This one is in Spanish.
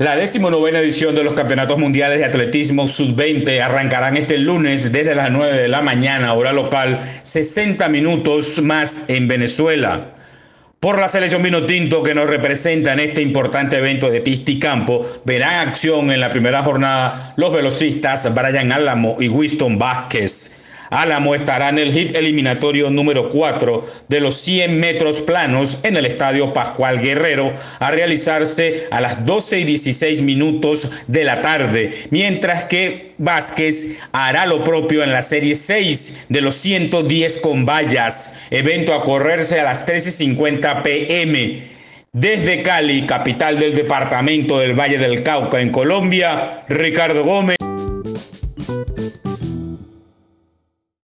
La decimonovena edición de los Campeonatos Mundiales de Atletismo Sub-20 arrancarán este lunes desde las 9 de la mañana, hora local, 60 minutos más en Venezuela. Por la selección Tinto que nos representa en este importante evento de pista y campo, verán acción en la primera jornada los velocistas Brian Álamo y Winston Vázquez. Álamo estará en el hit eliminatorio número 4 de los 100 metros planos en el Estadio Pascual Guerrero a realizarse a las 12 y 16 minutos de la tarde, mientras que Vázquez hará lo propio en la serie 6 de los 110 con vallas, evento a correrse a las 13.50 pm. Desde Cali, capital del departamento del Valle del Cauca en Colombia, Ricardo Gómez.